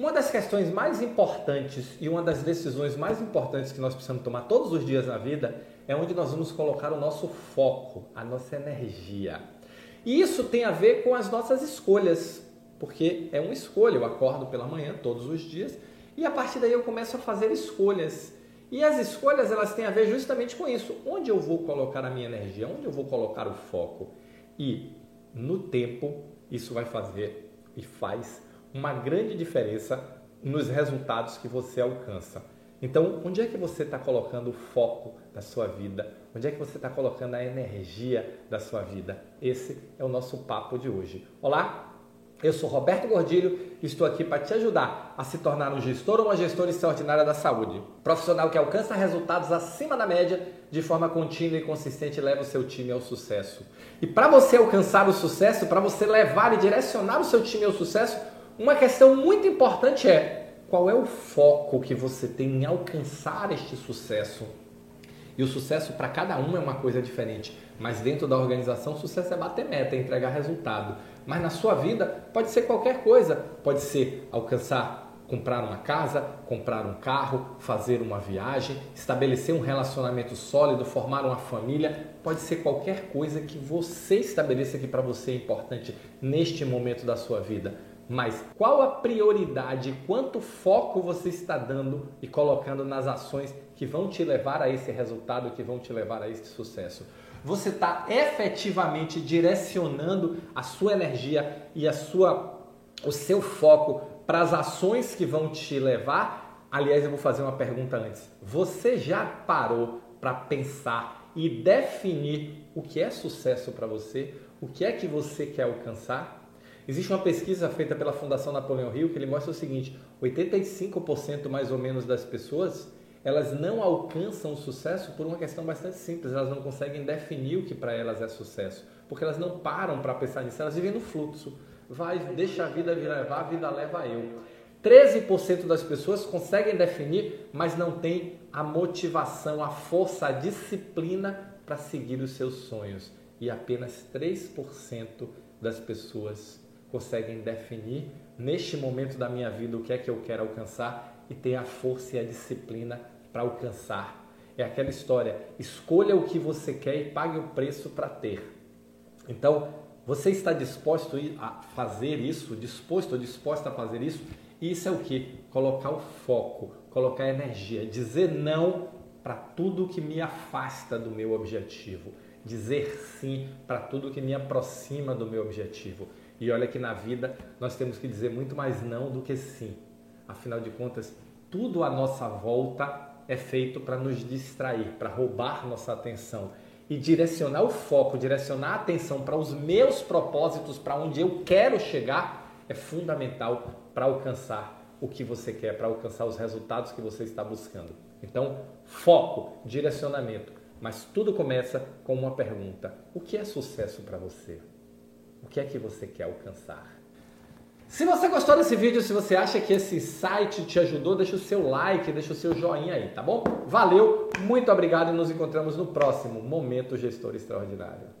Uma das questões mais importantes e uma das decisões mais importantes que nós precisamos tomar todos os dias na vida é onde nós vamos colocar o nosso foco, a nossa energia. E isso tem a ver com as nossas escolhas, porque é uma escolha. Eu acordo pela manhã todos os dias e a partir daí eu começo a fazer escolhas. E as escolhas elas têm a ver justamente com isso. Onde eu vou colocar a minha energia? Onde eu vou colocar o foco? E no tempo isso vai fazer e faz uma grande diferença nos resultados que você alcança. Então, onde é que você está colocando o foco da sua vida? Onde é que você está colocando a energia da sua vida? Esse é o nosso papo de hoje. Olá, eu sou Roberto Gordilho e estou aqui para te ajudar a se tornar um gestor ou uma gestora extraordinária da saúde. Profissional que alcança resultados acima da média de forma contínua e consistente e leva o seu time ao sucesso. E para você alcançar o sucesso, para você levar e direcionar o seu time ao sucesso, uma questão muito importante é qual é o foco que você tem em alcançar este sucesso. E o sucesso para cada um é uma coisa diferente, mas dentro da organização, sucesso é bater meta, é entregar resultado. Mas na sua vida pode ser qualquer coisa, pode ser alcançar comprar uma casa, comprar um carro, fazer uma viagem, estabelecer um relacionamento sólido, formar uma família, pode ser qualquer coisa que você estabeleça que para você é importante neste momento da sua vida. Mas qual a prioridade, quanto foco você está dando e colocando nas ações que vão te levar a esse resultado, que vão te levar a esse sucesso? Você está efetivamente direcionando a sua energia e a sua, o seu foco para as ações que vão te levar? Aliás, eu vou fazer uma pergunta antes. Você já parou para pensar e definir o que é sucesso para você? O que é que você quer alcançar? Existe uma pesquisa feita pela Fundação Napoleão Rio que ele mostra o seguinte: 85% mais ou menos das pessoas elas não alcançam o sucesso por uma questão bastante simples, elas não conseguem definir o que para elas é sucesso, porque elas não param para pensar nisso, elas vivem no fluxo. Vai, deixa a vida vir levar, a vida leva eu. 13% das pessoas conseguem definir, mas não tem a motivação, a força, a disciplina para seguir os seus sonhos. E apenas 3% das pessoas conseguem definir neste momento da minha vida o que é que eu quero alcançar e ter a força e a disciplina para alcançar. É aquela história: escolha o que você quer e pague o preço para ter. Então, você está disposto a fazer isso, disposto ou disposta a fazer isso? Isso é o que? Colocar o foco, colocar energia, dizer não para tudo que me afasta do meu objetivo, dizer sim para tudo que me aproxima do meu objetivo. E olha que na vida nós temos que dizer muito mais não do que sim. Afinal de contas, tudo à nossa volta é feito para nos distrair, para roubar nossa atenção. E direcionar o foco, direcionar a atenção para os meus propósitos, para onde eu quero chegar, é fundamental para alcançar o que você quer, para alcançar os resultados que você está buscando. Então, foco, direcionamento. Mas tudo começa com uma pergunta: o que é sucesso para você? O que é que você quer alcançar? Se você gostou desse vídeo, se você acha que esse site te ajudou, deixa o seu like, deixa o seu joinha aí, tá bom? Valeu, muito obrigado e nos encontramos no próximo Momento Gestor Extraordinário.